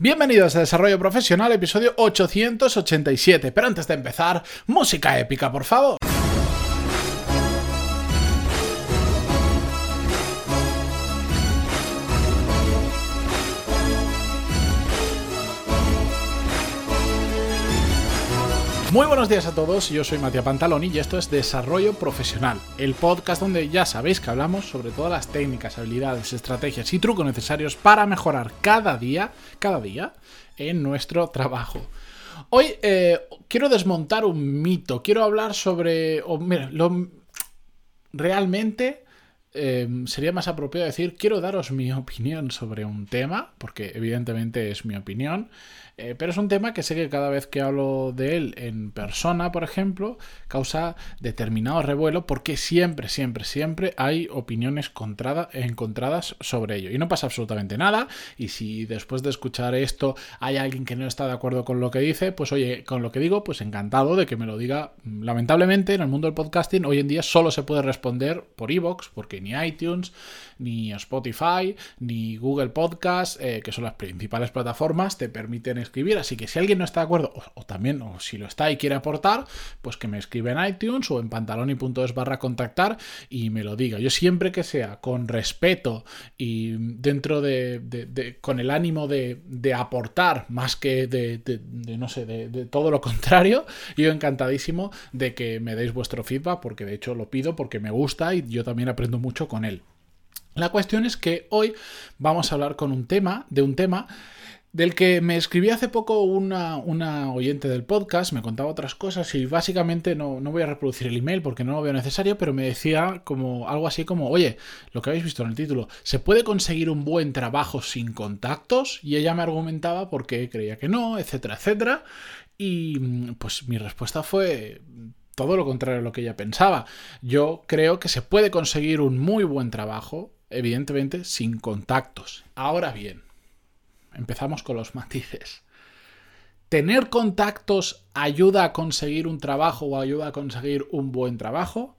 Bienvenidos a Desarrollo Profesional, episodio 887. Pero antes de empezar, música épica, por favor. Muy buenos días a todos, yo soy Matías Pantaloni y esto es Desarrollo Profesional, el podcast donde ya sabéis que hablamos sobre todas las técnicas, habilidades, estrategias y trucos necesarios para mejorar cada día, cada día, en nuestro trabajo. Hoy eh, quiero desmontar un mito, quiero hablar sobre... mira, lo, realmente eh, sería más apropiado decir, quiero daros mi opinión sobre un tema, porque evidentemente es mi opinión, eh, pero es un tema que sé que cada vez que hablo de él en persona, por ejemplo, causa determinado revuelo porque siempre, siempre, siempre hay opiniones encontradas sobre ello. Y no pasa absolutamente nada. Y si después de escuchar esto hay alguien que no está de acuerdo con lo que dice, pues oye, con lo que digo, pues encantado de que me lo diga. Lamentablemente, en el mundo del podcasting, hoy en día solo se puede responder por iVoox, porque ni iTunes, ni Spotify, ni Google Podcast, eh, que son las principales plataformas, te permiten escribir. Así que si alguien no está de acuerdo, o, también, o si lo está y quiere aportar, pues que me escribe en iTunes o en pantaloni.es barra contactar y me lo diga. Yo siempre que sea con respeto y dentro de, con el ánimo de, aportar más que de, no sé, de, todo lo contrario, yo encantadísimo de que me deis vuestro feedback porque de hecho lo pido porque me gusta y yo también aprendo mucho con él. La cuestión es que hoy vamos a hablar con un tema, de un tema del que me escribí hace poco una, oyente del podcast, me contaba otras cosas y básicamente no, no, voy a reproducir el email porque no lo veo necesario, pero me decía como algo así como, oye, lo que habéis visto en el título, ¿se puede conseguir un buen trabajo sin contactos? Y ella me argumentaba porque creía que no, etcétera, etcétera. Y pues mi respuesta fue todo lo contrario a lo que ella pensaba. Yo creo que se puede conseguir un muy buen trabajo, evidentemente sin contactos. Ahora bien, empezamos con los matices. ¿Tener contactos ayuda a conseguir un trabajo o ayuda a conseguir un buen trabajo?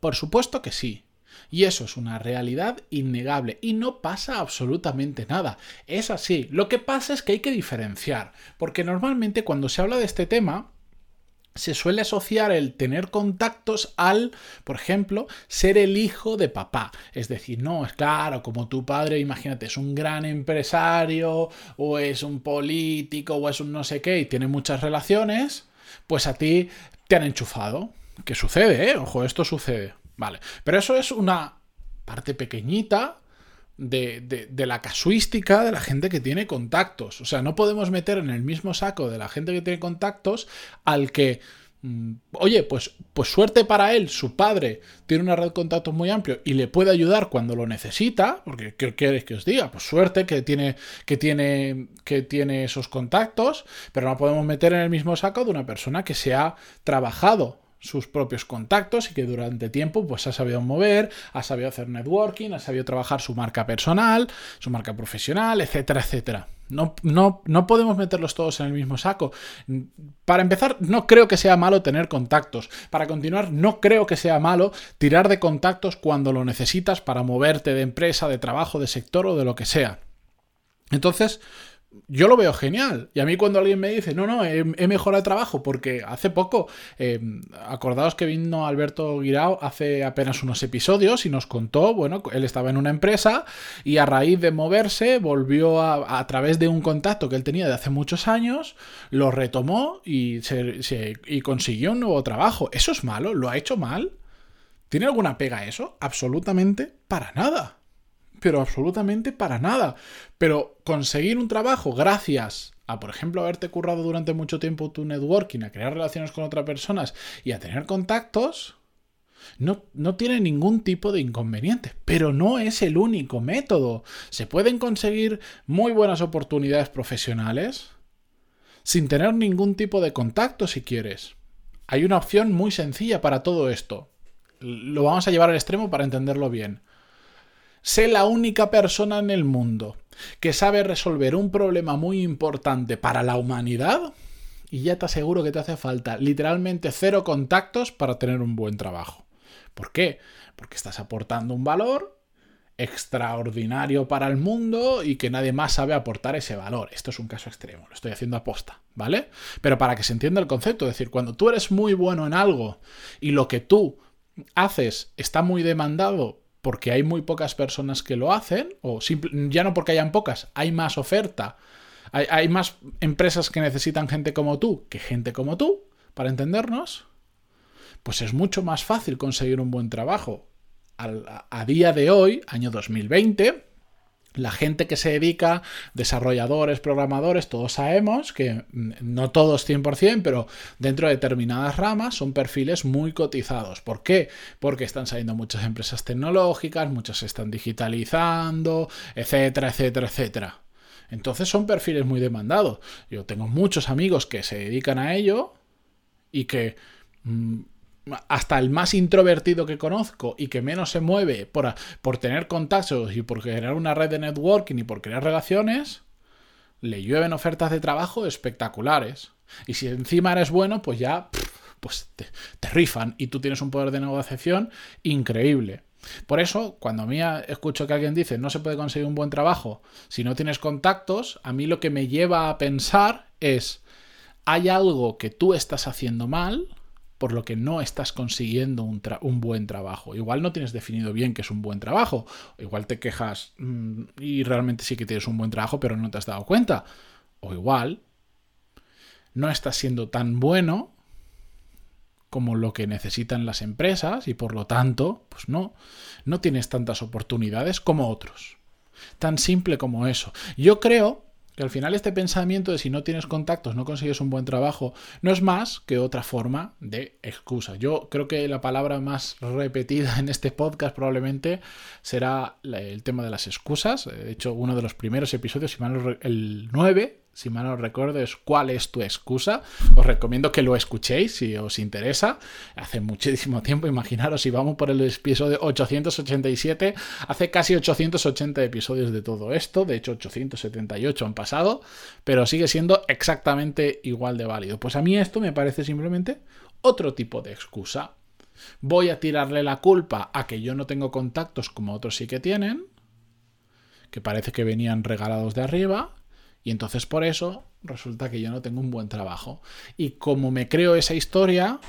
Por supuesto que sí. Y eso es una realidad innegable y no pasa absolutamente nada. Es así. Lo que pasa es que hay que diferenciar, porque normalmente cuando se habla de este tema, se suele asociar el tener contactos al, por ejemplo, ser el hijo de papá. Es decir, no, es claro, como tu padre, imagínate, es un gran empresario, o es un político, o es un no sé qué, y tiene muchas relaciones, pues a ti te han enchufado. ¿Qué sucede, ¿eh? Ojo, esto sucede. Vale. Pero eso es una parte pequeñita de, la casuística de la gente que tiene contactos. O sea, no podemos meter en el mismo saco de la gente que tiene contactos al que, mm, oye, pues, pues suerte para él, su padre tiene una red de contactos muy amplio y le puede ayudar cuando lo necesita, porque ¿qué quieres que os diga? Pues suerte que tiene, que tiene, que tiene esos contactos, pero no podemos meter en el mismo saco de una persona que se ha trabajado sus propios contactos y que durante tiempo pues ha sabido mover, ha sabido hacer networking, ha sabido trabajar su marca personal, su marca profesional, etcétera, etcétera. No, no, no, podemos meterlos todos en el mismo saco. Para empezar, no creo que sea malo tener contactos. Para continuar, no creo que sea malo tirar de contactos cuando lo necesitas para moverte de empresa, de trabajo, de sector o de lo que sea. Entonces, yo lo veo genial. Y a mí cuando alguien me dice, no, no, he, mejorado el trabajo, porque hace poco, eh, acordaos que vino Alberto Guirao hace apenas unos episodios y nos contó, bueno, él estaba en una empresa y a raíz de moverse volvió a, a través de un contacto que él tenía de hace muchos años, lo retomó y, consiguió un nuevo trabajo. ¿Eso es malo? ¿Lo ha hecho mal? ¿Tiene alguna pega eso? Absolutamente para nada pero absolutamente para nada. Pero conseguir un trabajo gracias a, por ejemplo, haberte currado durante mucho tiempo tu networking, a crear relaciones con otras personas y a tener contactos, no, no, tiene ningún tipo de inconveniente, pero no es el único método. Se pueden conseguir muy buenas oportunidades profesionales sin tener ningún tipo de contacto si quieres. Hay una opción muy sencilla para todo esto. Lo vamos a llevar al extremo para entenderlo bien. Sé la única persona en el mundo que sabe resolver un problema muy importante para la humanidad y ya te aseguro que te hace falta literalmente cero contactos para tener un buen trabajo. ¿Por qué? Porque estás aportando un valor extraordinario para el mundo y que nadie más sabe aportar ese valor. Esto es un caso extremo, lo estoy haciendo aposta, ¿vale? Pero para que se entienda el concepto, es decir, cuando tú eres muy bueno en algo y lo que tú haces está muy demandado porque hay muy pocas personas que lo hacen, o ya no porque hayan pocas, hay más oferta, hay, hay más empresas que necesitan gente como tú que gente como tú, para entendernos, pues es mucho más fácil conseguir un buen trabajo. a día de hoy, año 2020, la gente que se dedica, desarrolladores, programadores, todos sabemos que mm, no todos 100%, pero dentro de determinadas ramas son perfiles muy cotizados. ¿Por qué? Porque están saliendo muchas empresas tecnológicas, muchas se están digitalizando, etcétera, etcétera, etcétera. Entonces son perfiles muy demandados. Yo tengo muchos amigos que se dedican a ello y que mm, hasta el más introvertido que conozco y que menos se mueve por, por tener contactos y por crear una red de networking y por crear relaciones, le llueven ofertas de trabajo espectaculares. Y si encima eres bueno, pues ya pues te, te rifan y tú tienes un poder de negociación increíble. Por eso, cuando a mí escucho que alguien dice no se puede conseguir un buen trabajo si no tienes contactos, a mí lo que me lleva a pensar es, hay algo que tú estás haciendo mal por lo que no estás consiguiendo un, buen trabajo. Igual no tienes definido bien qué es un buen trabajo. Igual te quejas mm, y realmente sí que tienes un buen trabajo, pero no te has dado cuenta. O igual no estás siendo tan bueno como lo que necesitan las empresas y por lo tanto, pues no, no tienes tantas oportunidades como otros. Tan simple como eso. Yo creo que al final este pensamiento de si no tienes contactos, no consigues un buen trabajo, no es más que otra forma de excusa. Yo creo que la palabra más repetida en este podcast probablemente será el tema de las excusas. De hecho, uno de los primeros episodios, si mal el 9, si mal no recuerdo, es cuál es tu excusa. Os recomiendo que lo escuchéis si os interesa. Hace muchísimo tiempo, imaginaros, si vamos por el episodio 887, hace casi 880 episodios de todo esto. De hecho, 878 han pasado, pero sigue siendo exactamente igual de válido. Pues a mí esto me parece simplemente otro tipo de excusa. Voy a tirarle la culpa a que yo no tengo contactos como otros sí que tienen, que parece que venían regalados de arriba y entonces por eso resulta que yo no tengo un buen trabajo. Y como me creo esa historia,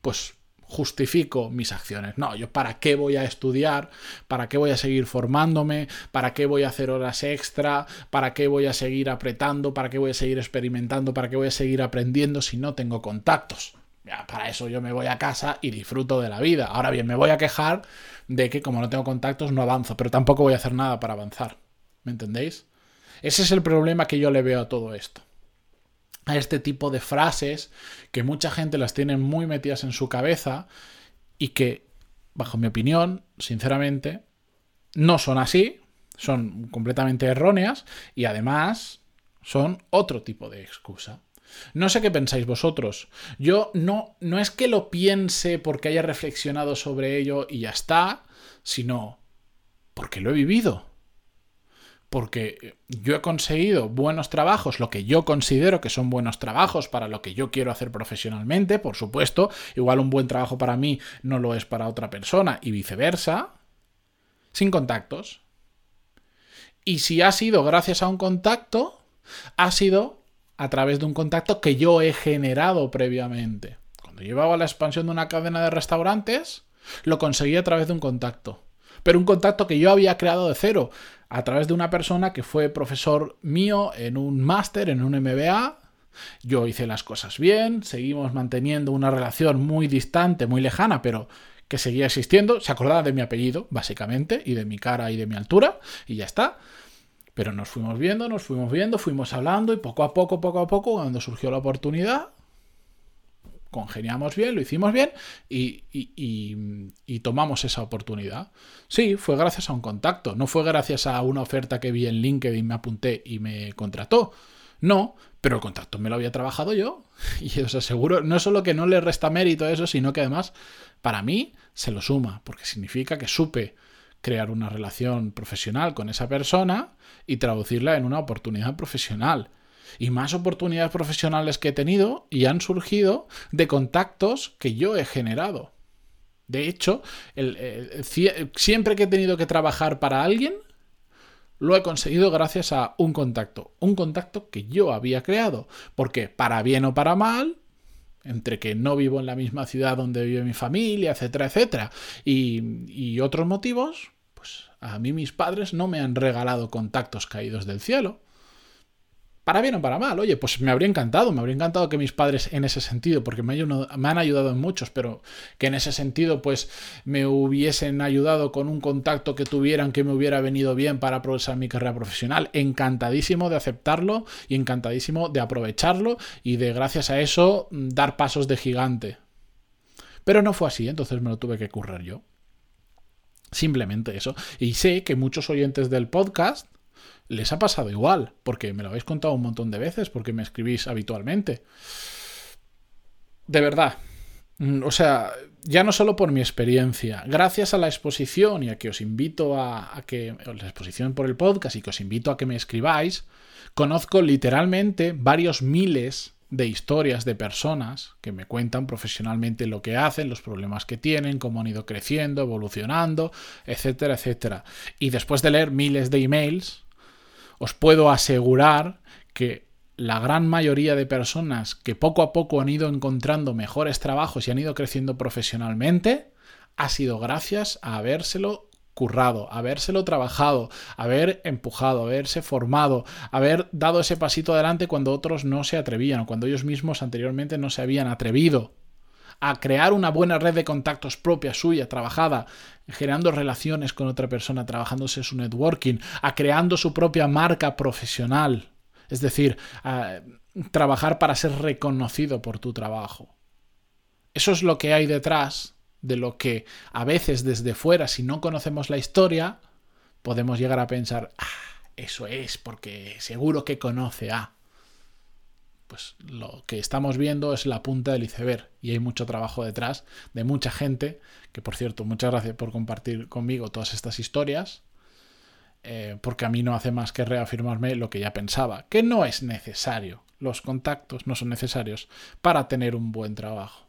pues justifico mis acciones. No, yo para qué voy a estudiar, para qué voy a seguir formándome, para qué voy a hacer horas extra, para qué voy a seguir apretando, para qué voy a seguir experimentando, para qué voy a seguir aprendiendo si no tengo contactos. Ya, para eso yo me voy a casa y disfruto de la vida. Ahora bien, me voy a quejar de que como no tengo contactos no avanzo, pero tampoco voy a hacer nada para avanzar. ¿Me entendéis? Ese es el problema que yo le veo a todo esto. A este tipo de frases que mucha gente las tiene muy metidas en su cabeza y que, bajo mi opinión, sinceramente, no son así, son completamente erróneas y además son otro tipo de excusa. No sé qué pensáis vosotros. Yo no, no es que lo piense porque haya reflexionado sobre ello y ya está, sino porque lo he vivido porque yo he conseguido buenos trabajos, lo que yo considero que son buenos trabajos para lo que yo quiero hacer profesionalmente, por supuesto, igual un buen trabajo para mí no lo es para otra persona y viceversa, sin contactos. Y si ha sido gracias a un contacto, ha sido a través de un contacto que yo he generado previamente. Cuando llevaba la expansión de una cadena de restaurantes, lo conseguí a través de un contacto pero un contacto que yo había creado de cero a través de una persona que fue profesor mío en un máster, en un MBA. Yo hice las cosas bien, seguimos manteniendo una relación muy distante, muy lejana, pero que seguía existiendo. Se acordaba de mi apellido, básicamente, y de mi cara y de mi altura, y ya está. Pero nos fuimos viendo, nos fuimos viendo, fuimos hablando, y poco a poco, poco a poco, cuando surgió la oportunidad, congeniamos bien, lo hicimos bien y, tomamos esa oportunidad. Sí, fue gracias a un contacto, no fue gracias a una oferta que vi en LinkedIn, me apunté y me contrató. No, pero el contacto me lo había trabajado yo y os aseguro, no solo que no le resta mérito a eso, sino que además para mí se lo suma, porque significa que supe crear una relación profesional con esa persona y traducirla en una oportunidad profesional y más oportunidades profesionales que he tenido y han surgido de contactos que yo he generado. De hecho, siempre que he tenido que trabajar para alguien, lo he conseguido gracias a un contacto. Un contacto que yo había creado. Porque para bien o para mal, entre que no vivo en la misma ciudad donde vive mi familia, etcétera, etcétera, y, y otros motivos, pues a mí mis padres no me han regalado contactos caídos del cielo para bien o para mal. Oye, pues me habría encantado, me habría encantado que mis padres en ese sentido, porque me, han ayudado en muchos, pero que en ese sentido pues me hubiesen ayudado con un contacto que tuvieran que me hubiera venido bien para progresar mi carrera profesional. Encantadísimo de aceptarlo y encantadísimo de aprovecharlo y de gracias a eso dar pasos de gigante. Pero no fue así, entonces me lo tuve que currar yo. Simplemente eso. Y sé que muchos oyentes del podcast les ha pasado igual, porque me lo habéis contado un montón de veces, porque me escribís habitualmente. De verdad. Mm, o sea, ya no solo por mi experiencia, gracias a la exposición y a que os invito a, a que. La exposición por el podcast y que os invito a que me escribáis, conozco literalmente varios miles de historias de personas que me cuentan profesionalmente lo que hacen, los problemas que tienen, cómo han ido creciendo, evolucionando, etcétera, etcétera. Y después de leer miles de emails, os puedo asegurar que la gran mayoría de personas que poco a poco han ido encontrando mejores trabajos y han ido creciendo profesionalmente, ha sido gracias a habérselo currado, habérselo trabajado, haber empujado, haberse formado, haber dado ese pasito adelante cuando otros no se atrevían o cuando ellos mismos anteriormente no se habían atrevido a crear una buena red de contactos propia, suya, trabajada, generando relaciones con otra persona, trabajándose su networking, a creando su propia marca profesional. Es decir, a trabajar para ser reconocido por tu trabajo. Eso es lo que hay detrás de lo que a veces desde fuera, si no conocemos la historia, podemos llegar a pensar, ah, eso es porque seguro que conoce a pues lo que estamos viendo es la punta del iceberg y hay mucho trabajo detrás de mucha gente, que por cierto, muchas gracias por compartir conmigo todas estas historias, eh, porque a mí no hace más que reafirmarme lo que ya pensaba, que no es necesario, los contactos no son necesarios para tener un buen trabajo.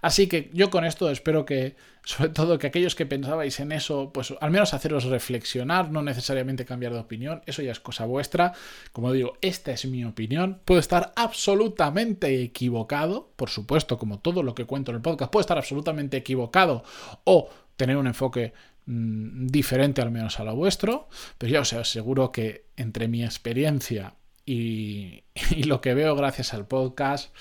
Así que yo con esto espero que, sobre todo, que aquellos que pensabais en eso, pues al menos haceros reflexionar, no necesariamente cambiar de opinión, eso ya es cosa vuestra. Como digo, esta es mi opinión. Puedo estar absolutamente equivocado, por supuesto, como todo lo que cuento en el podcast, puedo estar absolutamente equivocado o tener un enfoque mm, diferente al menos a lo vuestro, pero ya os aseguro que entre mi experiencia y lo que veo gracias al podcast,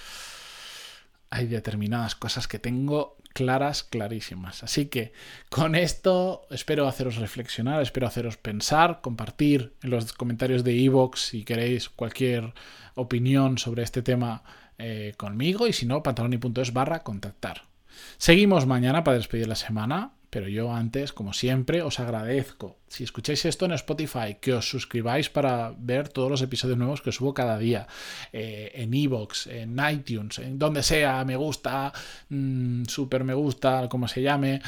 hay determinadas cosas que tengo claras, clarísimas. Así que con esto espero haceros reflexionar, espero haceros pensar, compartir en los comentarios de Evox si queréis cualquier opinión sobre este tema eh, conmigo y si no, pantaloni.es barra contactar. Seguimos mañana para despedir la semana. Pero yo antes, como siempre, os agradezco. Si escucháis esto en Spotify, que os suscribáis para ver todos los episodios nuevos que subo cada día. Eh, en Evox, en iTunes, en donde sea, me gusta, mm, super me gusta, como se llame.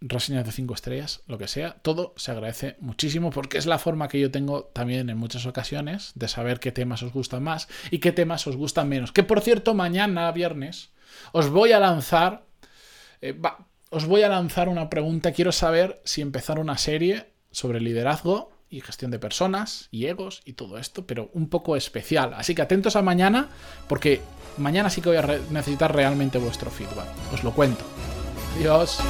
reseñas de 5 estrellas, lo que sea, todo se agradece muchísimo porque es la forma que yo tengo también en muchas ocasiones de saber qué temas os gustan más y qué temas os gustan menos. Que por cierto, mañana, viernes, os voy a lanzar... Eh, os voy a lanzar una pregunta. Quiero saber si empezar una serie sobre liderazgo y gestión de personas y egos y todo esto, pero un poco especial. Así que atentos a mañana, porque mañana sí que voy a necesitar realmente vuestro feedback. Os lo cuento. Adiós.